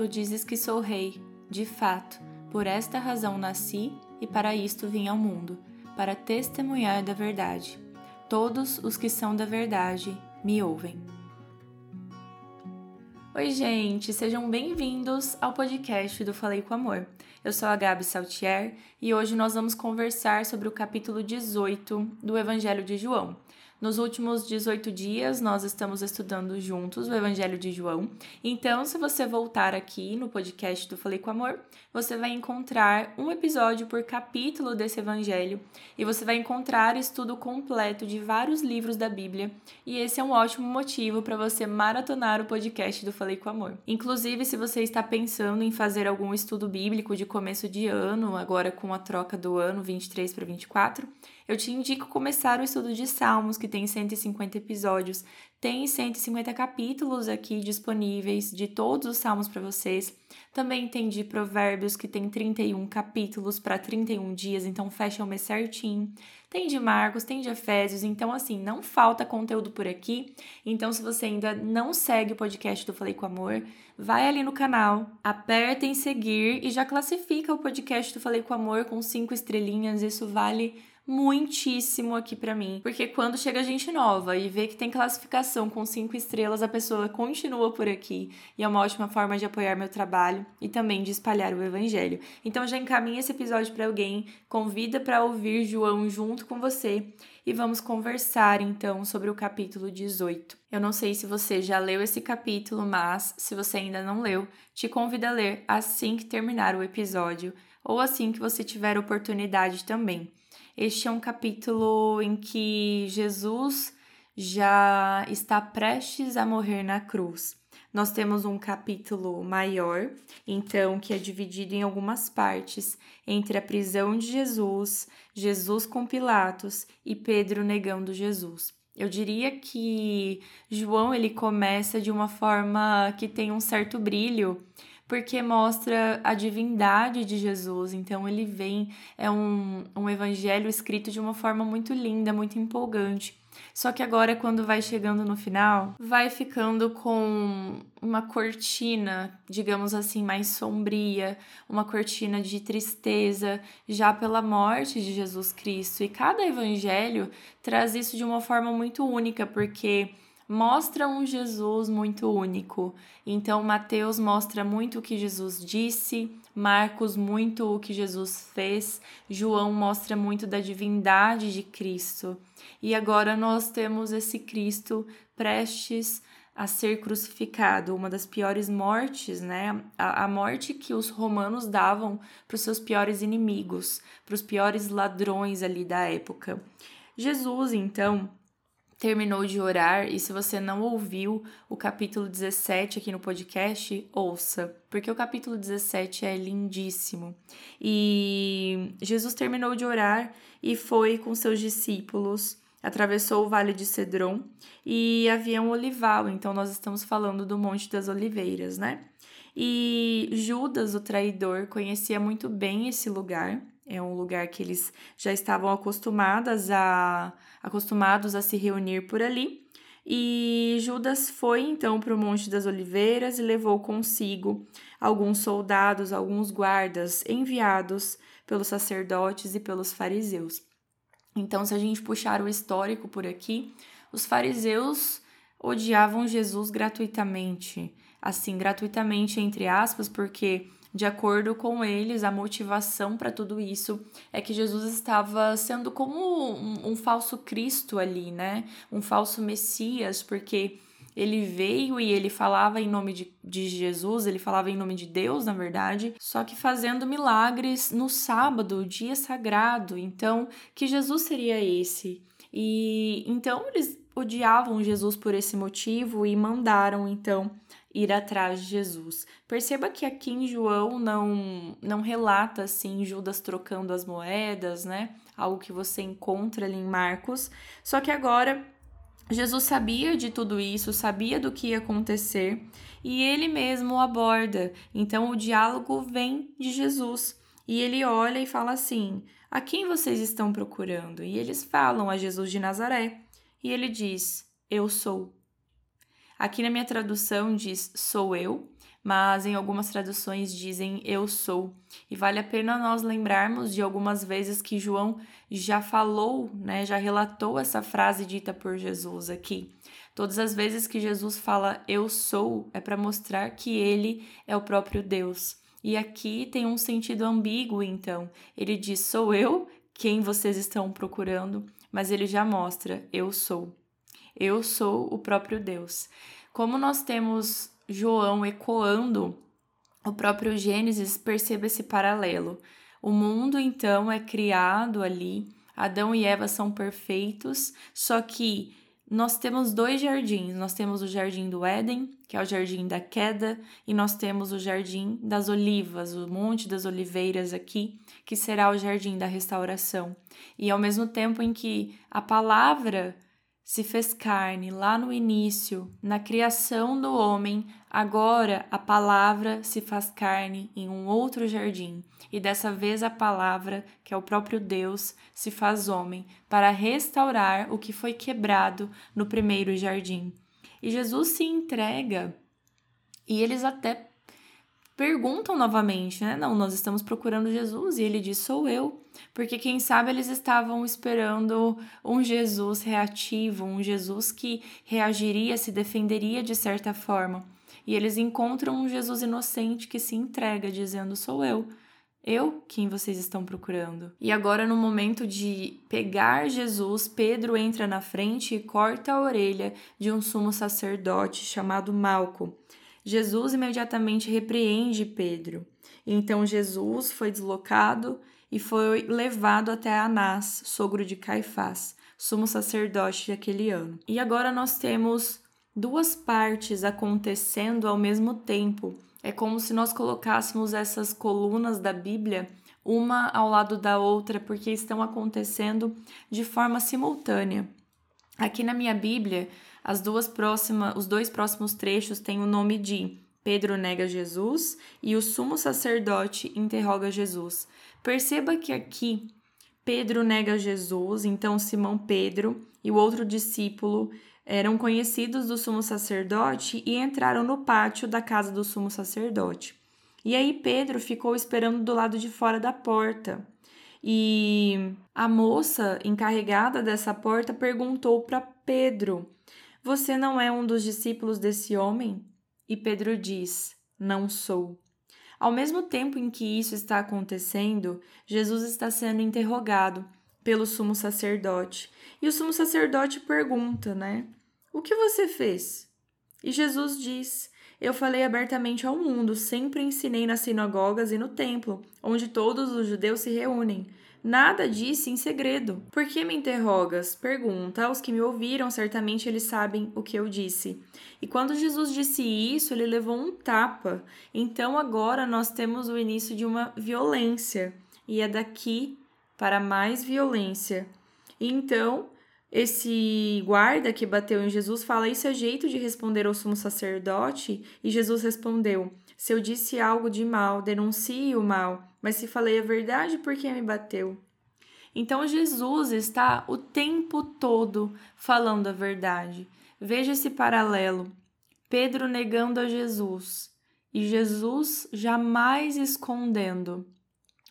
tu dizes que sou rei. De fato, por esta razão nasci e para isto vim ao mundo, para testemunhar da verdade. Todos os que são da verdade me ouvem. Oi, gente, sejam bem-vindos ao podcast do Falei com Amor. Eu sou a Gabi Saltier e hoje nós vamos conversar sobre o capítulo 18 do Evangelho de João. Nos últimos 18 dias, nós estamos estudando juntos o Evangelho de João. Então, se você voltar aqui no podcast do Falei com Amor, você vai encontrar um episódio por capítulo desse Evangelho e você vai encontrar estudo completo de vários livros da Bíblia. E esse é um ótimo motivo para você maratonar o podcast do Falei com Amor. Inclusive, se você está pensando em fazer algum estudo bíblico de começo de ano, agora com a troca do ano 23 para 24, eu te indico começar o estudo de Salmos, que tem 150 episódios. Tem 150 capítulos aqui disponíveis de todos os salmos para vocês. Também tem de Provérbios, que tem 31 capítulos para 31 dias, então fecha o mês certinho. Tem de Marcos, tem de Efésios, então assim, não falta conteúdo por aqui. Então, se você ainda não segue o podcast do Falei com Amor, vai ali no canal, aperta em seguir e já classifica o podcast do Falei com Amor com cinco estrelinhas. Isso vale muitíssimo aqui para mim, porque quando chega gente nova e vê que tem classificação com cinco estrelas, a pessoa continua por aqui e é uma ótima forma de apoiar meu trabalho e também de espalhar o evangelho. Então já encaminha esse episódio para alguém, convida para ouvir João junto com você e vamos conversar então sobre o capítulo 18. Eu não sei se você já leu esse capítulo, mas se você ainda não leu, te convido a ler assim que terminar o episódio ou assim que você tiver oportunidade também. Este é um capítulo em que Jesus já está prestes a morrer na cruz. Nós temos um capítulo maior, então, que é dividido em algumas partes, entre a prisão de Jesus, Jesus com Pilatos e Pedro negando Jesus. Eu diria que João ele começa de uma forma que tem um certo brilho, porque mostra a divindade de Jesus. Então ele vem, é um, um evangelho escrito de uma forma muito linda, muito empolgante. Só que agora, quando vai chegando no final, vai ficando com uma cortina, digamos assim, mais sombria, uma cortina de tristeza, já pela morte de Jesus Cristo. E cada evangelho traz isso de uma forma muito única, porque mostra um Jesus muito único. Então, Mateus mostra muito o que Jesus disse, Marcos muito o que Jesus fez, João mostra muito da divindade de Cristo. E agora nós temos esse Cristo prestes a ser crucificado, uma das piores mortes, né? A, a morte que os romanos davam para os seus piores inimigos, para os piores ladrões ali da época. Jesus, então, terminou de orar e se você não ouviu o capítulo 17 aqui no podcast, ouça, porque o capítulo 17 é lindíssimo. E Jesus terminou de orar e foi com seus discípulos, atravessou o vale de Cedron e havia um olival, então nós estamos falando do Monte das Oliveiras, né? E Judas, o traidor, conhecia muito bem esse lugar é um lugar que eles já estavam acostumadas a, acostumados a se reunir por ali. E Judas foi então para o Monte das Oliveiras e levou consigo alguns soldados, alguns guardas enviados pelos sacerdotes e pelos fariseus. Então, se a gente puxar o histórico por aqui, os fariseus odiavam Jesus gratuitamente, assim, gratuitamente entre aspas, porque de acordo com eles, a motivação para tudo isso é que Jesus estava sendo como um, um, falso Cristo ali, né? Um falso Messias, porque ele veio e ele falava em nome de, de Jesus, ele falava em nome de Deus, na verdade, só que fazendo milagres no sábado, dia sagrado. Então, que Jesus seria esse? E então eles odiavam Jesus por esse motivo e mandaram então ir atrás de Jesus. Perceba que aqui em João não, não relata assim Judas trocando as moedas, né? Algo que você encontra ali em Marcos. Só que agora Jesus sabia de tudo isso, sabia do que ia acontecer e ele mesmo aborda. Então o diálogo vem de Jesus e ele olha e fala assim: A quem vocês estão procurando? E eles falam a Jesus de Nazaré. E ele diz: Eu sou. Aqui na minha tradução diz sou eu, mas em algumas traduções dizem eu sou. E vale a pena nós lembrarmos de algumas vezes que João já falou, né, já relatou essa frase dita por Jesus aqui. Todas as vezes que Jesus fala eu sou, é para mostrar que ele é o próprio Deus. E aqui tem um sentido ambíguo, então. Ele diz: sou eu quem vocês estão procurando, mas ele já mostra: eu sou. Eu sou o próprio Deus. Como nós temos João ecoando o próprio Gênesis, perceba esse paralelo. O mundo então é criado ali, Adão e Eva são perfeitos, só que nós temos dois jardins. Nós temos o jardim do Éden, que é o jardim da queda, e nós temos o jardim das olivas, o monte das oliveiras aqui, que será o jardim da restauração. E ao mesmo tempo em que a palavra se fez carne lá no início, na criação do homem, agora a palavra se faz carne em um outro jardim, e dessa vez a palavra, que é o próprio Deus, se faz homem, para restaurar o que foi quebrado no primeiro jardim. E Jesus se entrega, e eles até perguntam novamente, né? Não, nós estamos procurando Jesus e ele diz: Sou eu. Porque quem sabe eles estavam esperando um Jesus reativo, um Jesus que reagiria, se defenderia de certa forma. E eles encontram um Jesus inocente que se entrega, dizendo: Sou eu. Eu quem vocês estão procurando. E agora, no momento de pegar Jesus, Pedro entra na frente e corta a orelha de um sumo sacerdote chamado Malco. Jesus imediatamente repreende Pedro. Então Jesus foi deslocado e foi levado até Anás, sogro de Caifás, sumo sacerdote daquele ano. E agora nós temos duas partes acontecendo ao mesmo tempo. É como se nós colocássemos essas colunas da Bíblia uma ao lado da outra, porque estão acontecendo de forma simultânea. Aqui na minha Bíblia, as duas próximas, os dois próximos trechos têm o nome de Pedro nega Jesus e o sumo sacerdote interroga Jesus. Perceba que aqui Pedro nega Jesus, então Simão Pedro e o outro discípulo eram conhecidos do sumo sacerdote e entraram no pátio da casa do sumo sacerdote. E aí Pedro ficou esperando do lado de fora da porta. E a moça encarregada dessa porta perguntou para Pedro: Você não é um dos discípulos desse homem? E Pedro diz: Não sou. Ao mesmo tempo em que isso está acontecendo, Jesus está sendo interrogado pelo sumo sacerdote. E o sumo sacerdote pergunta, né? O que você fez? E Jesus diz: Eu falei abertamente ao mundo, sempre ensinei nas sinagogas e no templo, onde todos os judeus se reúnem. Nada disse em segredo. Por que me interrogas? Pergunta aos que me ouviram, certamente eles sabem o que eu disse. E quando Jesus disse isso, ele levou um tapa. Então agora nós temos o início de uma violência. E é daqui para mais violência. Então, esse guarda que bateu em Jesus fala: Isso é jeito de responder ao sumo sacerdote? E Jesus respondeu: Se eu disse algo de mal, denuncie o mal mas se falei a verdade, por que me bateu? Então Jesus está o tempo todo falando a verdade. Veja esse paralelo. Pedro negando a Jesus e Jesus jamais escondendo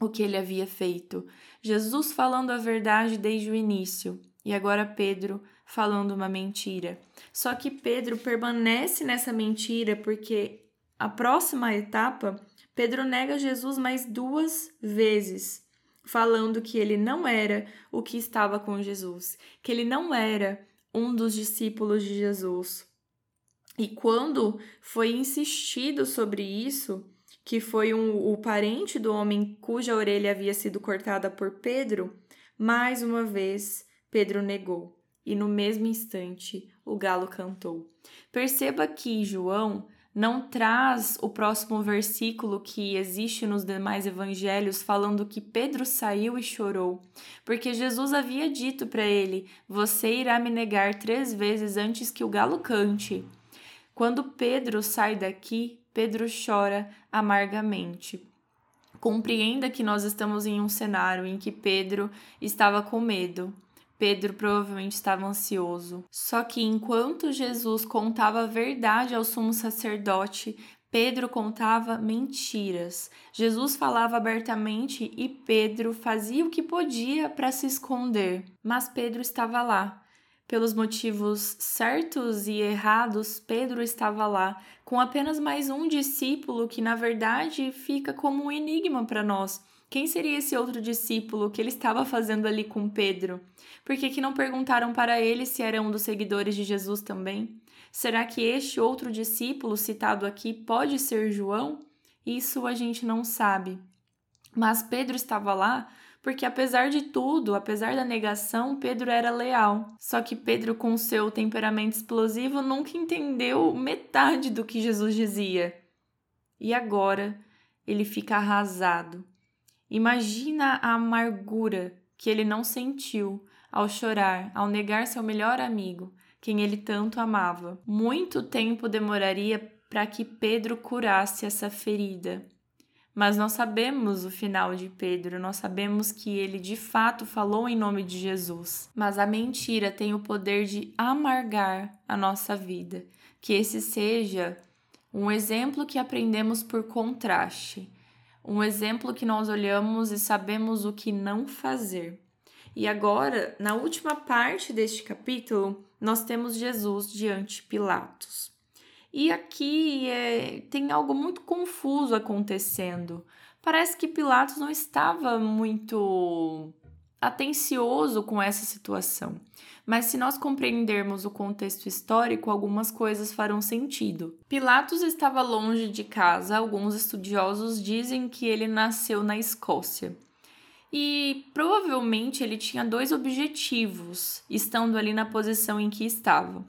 o que ele havia feito. Jesus falando a verdade desde o início e agora Pedro falando uma mentira. Só que Pedro permanece nessa mentira porque a próxima etapa Pedro nega Jesus mais duas vezes, falando que ele não era o que estava com Jesus, que ele não era um dos discípulos de Jesus. E quando foi insistido sobre isso, que foi um, o parente do homem cuja orelha havia sido cortada por Pedro, mais uma vez Pedro negou. E no mesmo instante o galo cantou. Perceba que João não traz o próximo versículo que existe nos demais evangelhos falando que Pedro saiu e chorou, porque Jesus havia dito para ele: Você irá me negar três vezes antes que o galo cante. Quando Pedro sai daqui, Pedro chora amargamente. Compreenda que nós estamos em um cenário em que Pedro estava com medo, Pedro provavelmente estava ansioso. Só que enquanto Jesus contava a verdade ao sumo sacerdote, Pedro contava mentiras. Jesus falava abertamente e Pedro fazia o que podia para se esconder. Mas Pedro estava lá. Pelos motivos certos e errados, Pedro estava lá, com apenas mais um discípulo que, na verdade, fica como um enigma para nós. Quem seria esse outro discípulo que ele estava fazendo ali com Pedro? Por que, que não perguntaram para ele se era um dos seguidores de Jesus também? Será que este outro discípulo citado aqui pode ser João? Isso a gente não sabe. Mas Pedro estava lá porque, apesar de tudo, apesar da negação, Pedro era leal. Só que Pedro, com seu temperamento explosivo, nunca entendeu metade do que Jesus dizia. E agora ele fica arrasado. Imagina a amargura que ele não sentiu ao chorar, ao negar seu melhor amigo, quem ele tanto amava. Muito tempo demoraria para que Pedro curasse essa ferida. Mas nós sabemos o final de Pedro, nós sabemos que ele de fato falou em nome de Jesus. Mas a mentira tem o poder de amargar a nossa vida. Que esse seja um exemplo que aprendemos por contraste, um exemplo que nós olhamos e sabemos o que não fazer. E agora, na última parte deste capítulo, nós temos Jesus diante Pilatos. E aqui é, tem algo muito confuso acontecendo. Parece que Pilatos não estava muito atencioso com essa situação. Mas se nós compreendermos o contexto histórico, algumas coisas farão sentido. Pilatos estava longe de casa, alguns estudiosos dizem que ele nasceu na Escócia. E provavelmente ele tinha dois objetivos, estando ali na posição em que estava.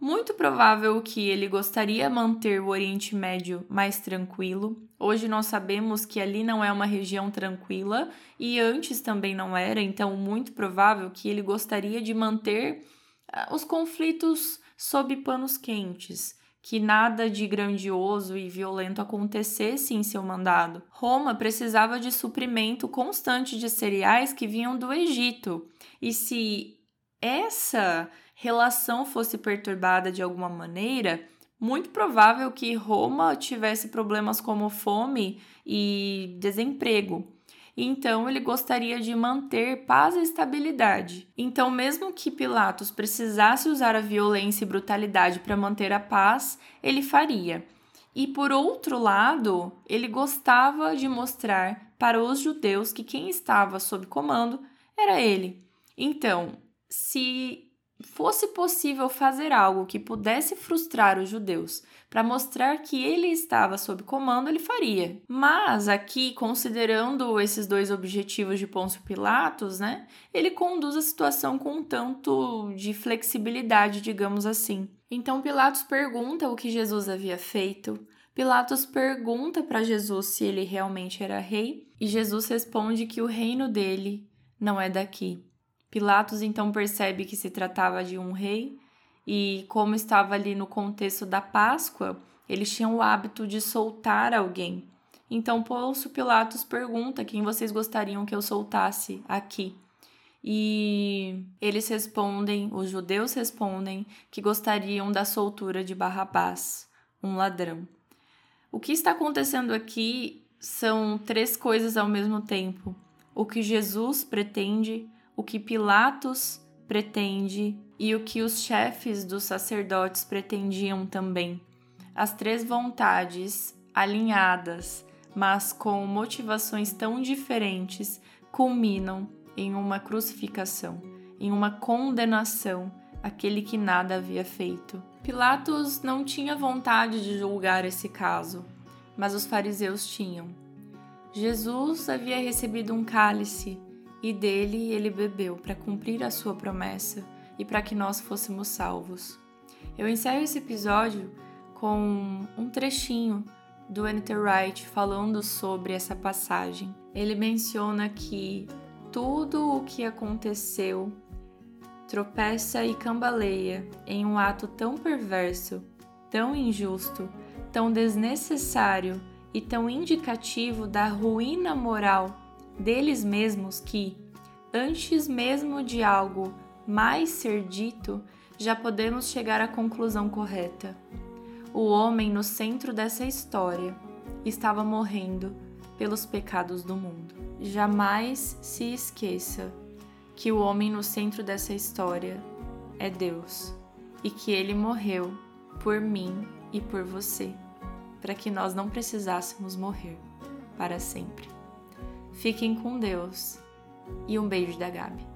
Muito provável que ele gostaria manter o Oriente Médio mais tranquilo. Hoje nós sabemos que ali não é uma região tranquila e antes também não era, então muito provável que ele gostaria de manter uh, os conflitos sob panos quentes que nada de grandioso e violento acontecesse em seu mandado. Roma precisava de suprimento constante de cereais que vinham do Egito. E se essa relação fosse perturbada de alguma maneira, muito provável que Roma tivesse problemas como fome e desemprego. Então ele gostaria de manter paz e estabilidade. Então, mesmo que Pilatos precisasse usar a violência e brutalidade para manter a paz, ele faria. E por outro lado, ele gostava de mostrar para os judeus que quem estava sob comando era ele. Então, se fosse possível fazer algo que pudesse frustrar os judeus para mostrar que ele estava sob comando, ele faria. Mas aqui, considerando esses dois objetivos de Pôncio Pilatos, né, ele conduz a situação com um tanto de flexibilidade, digamos assim. Então Pilatos pergunta o que Jesus havia feito. Pilatos pergunta para Jesus se ele realmente era rei, e Jesus responde que o reino dele não é daqui. Pilatos então percebe que se tratava de um rei e, como estava ali no contexto da Páscoa, eles tinham o hábito de soltar alguém. Então Pôncio Pilatos pergunta quem vocês gostariam que eu soltasse aqui. E eles respondem, os judeus respondem, que gostariam da soltura de Barrabás, um ladrão. O que está acontecendo aqui são três coisas ao mesmo tempo: o que Jesus pretende, o que Pilatos pretende e o que os chefes dos sacerdotes pretendiam também. As três vontades alinhadas, mas com motivações tão diferentes, culminam em uma crucificação, em uma condenação àquele que nada havia feito. Pilatos não tinha vontade de julgar esse caso, mas os fariseus tinham. Jesus havia recebido um cálice e dele ele bebeu para cumprir a sua promessa e para que nós fôssemos salvos. Eu encerro esse episódio com um trechinho do Anita Wright falando sobre essa passagem. Ele menciona que tudo o que aconteceu tropeça e cambaleia em um ato tão perverso, tão injusto, tão desnecessário e tão indicativo da ruína moral deles mesmos que, antes mesmo de algo mais ser dito, já podemos chegar à conclusão correta. O homem no centro dessa história estava morrendo pelos pecados do mundo. Jamais se esqueça que o homem no centro dessa história é Deus e que ele morreu por mim e por você, para que nós não precisássemos morrer para sempre. Fiquem com Deus e um beijo da Gabi.